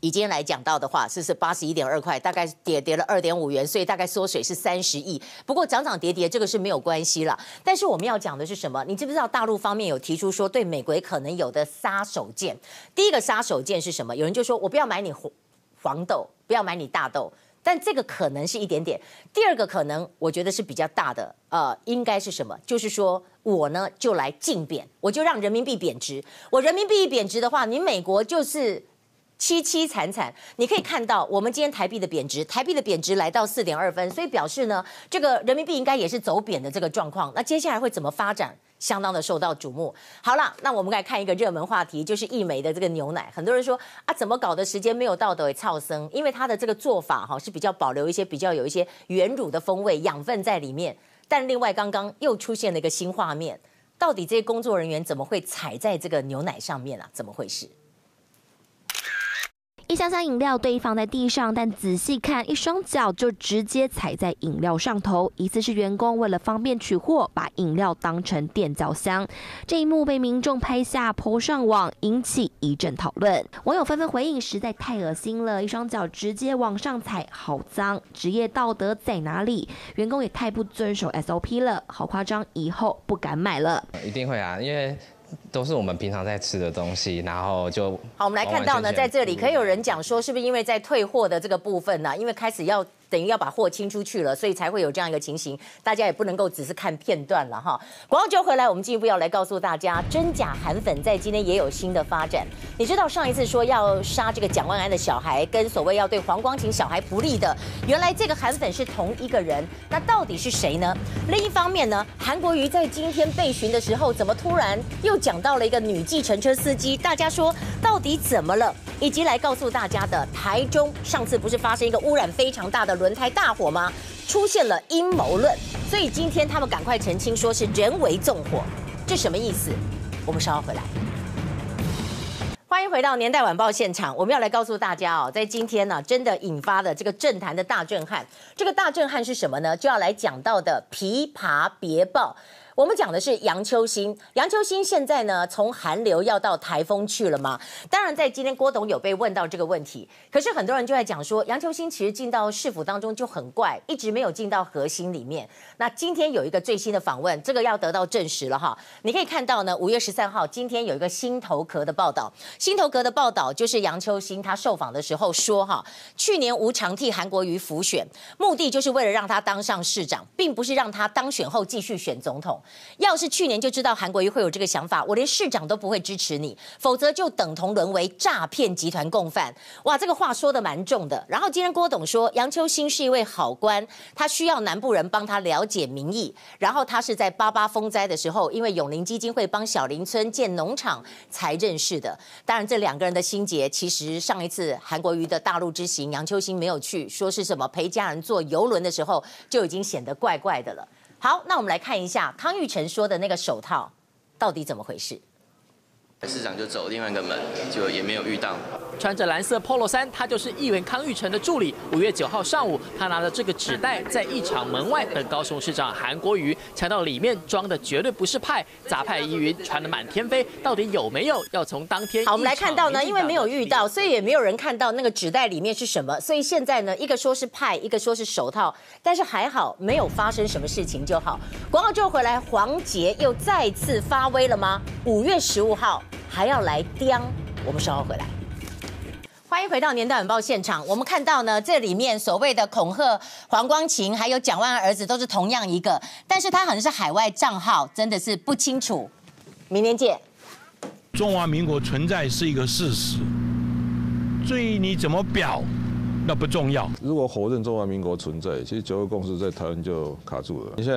以今天来讲到的话，是是八十一点二块，大概跌跌了二点五元，所以大概缩水是三十亿。不过涨涨跌跌这个是没有关系了。但是我们要讲的是什么？你知不知道大陆方面有提出说对美国可能有的杀手锏？第一个杀手锏是什么？有人就说我不要买你黄黄豆，不要买你大豆，但这个可能是一点点。第二个可能我觉得是比较大的，呃，应该是什么？就是说我呢就来竞贬，我就让人民币贬值。我人民币一贬值的话，你美国就是。凄凄惨惨，你可以看到我们今天台币的贬值，台币的贬值来到四点二分，所以表示呢，这个人民币应该也是走贬的这个状况。那接下来会怎么发展，相当的受到瞩目。好了，那我们来看一个热门话题，就是一美的这个牛奶。很多人说啊，怎么搞的时间没有到的超生，因为它的这个做法哈是比较保留一些比较有一些原乳的风味养分在里面。但另外刚刚又出现了一个新画面，到底这些工作人员怎么会踩在这个牛奶上面啊？怎么回事？一箱箱饮料堆放在地上，但仔细看，一双脚就直接踩在饮料上头。疑似是员工为了方便取货，把饮料当成垫脚箱。这一幕被民众拍下泼上网，引起一阵讨论。网友纷纷回应：实在太恶心了，一双脚直接往上踩，好脏！职业道德在哪里？员工也太不遵守 SOP 了，好夸张，以后不敢买了。一定会啊，因为。都是我们平常在吃的东西，然后就好。我们来看到呢，在这里可以有人讲说，是不是因为在退货的这个部分呢、啊？因为开始要。等于要把货清出去了，所以才会有这样一个情形。大家也不能够只是看片段了哈。广告就回来，我们进一步要来告诉大家，真假韩粉在今天也有新的发展。你知道上一次说要杀这个蒋万安的小孩，跟所谓要对黄光芹小孩不利的，原来这个韩粉是同一个人。那到底是谁呢？另一方面呢，韩国瑜在今天被询的时候，怎么突然又讲到了一个女计程车司机？大家说到底怎么了？以及来告诉大家的，台中上次不是发生一个污染非常大的轮胎大火吗？出现了阴谋论，所以今天他们赶快澄清，说是人为纵火，这什么意思？我们稍后回来。欢迎回到年代晚报现场，我们要来告诉大家哦，在今天呢，真的引发了这个政坛的大震撼。这个大震撼是什么呢？就要来讲到的《琵琶别报》。我们讲的是杨秋兴，杨秋兴现在呢，从寒流要到台风去了吗？当然，在今天郭董有被问到这个问题，可是很多人就在讲说，杨秋兴其实进到市府当中就很怪，一直没有进到核心里面。那今天有一个最新的访问，这个要得到证实了哈。你可以看到呢，五月十三号今天有一个新头壳的报道，新头壳的报道就是杨秋兴他受访的时候说哈，去年无偿替韩国瑜辅选，目的就是为了让他当上市长，并不是让他当选后继续选总统。要是去年就知道韩国瑜会有这个想法，我连市长都不会支持你，否则就等同沦为诈骗集团共犯。哇，这个话说得蛮重的。然后今天郭董说，杨秋兴是一位好官，他需要南部人帮他了解民意。然后他是在八八风灾的时候，因为永龄基金会帮小林村建农场才认识的。当然，这两个人的心结，其实上一次韩国瑜的大陆之行，杨秋兴没有去，说是什么陪家人坐游轮的时候，就已经显得怪怪的了。好，那我们来看一下康玉成说的那个手套到底怎么回事。市长就走另外一个门，就也没有遇到。穿着蓝色 Polo 衫，他就是议员康裕成的助理。五月九号上午，他拿着这个纸袋在一场门外等高雄市长韩国瑜，强调里面装的绝对不是派，杂派疑云传得满天飞，到底有没有？要从当天。好，我们来看到呢，因为没有遇到，所以也没有人看到那个纸袋里面是什么，所以现在呢，一个说是派，一个说是手套，但是还好没有发生什么事情就好。广告之后回来，黄杰又再次发威了吗？五月十五号。还要来刁？我们稍后回来。欢迎回到年代晚报现场。我们看到呢，这里面所谓的恐吓黄光琴还有蒋万安儿子都是同样一个，但是他好像是海外账号，真的是不清楚。明天见。中华民国存在是一个事实，至于你怎么表，那不重要。如果否认中华民国存在，其实九二共识在台湾就卡住了。你现在。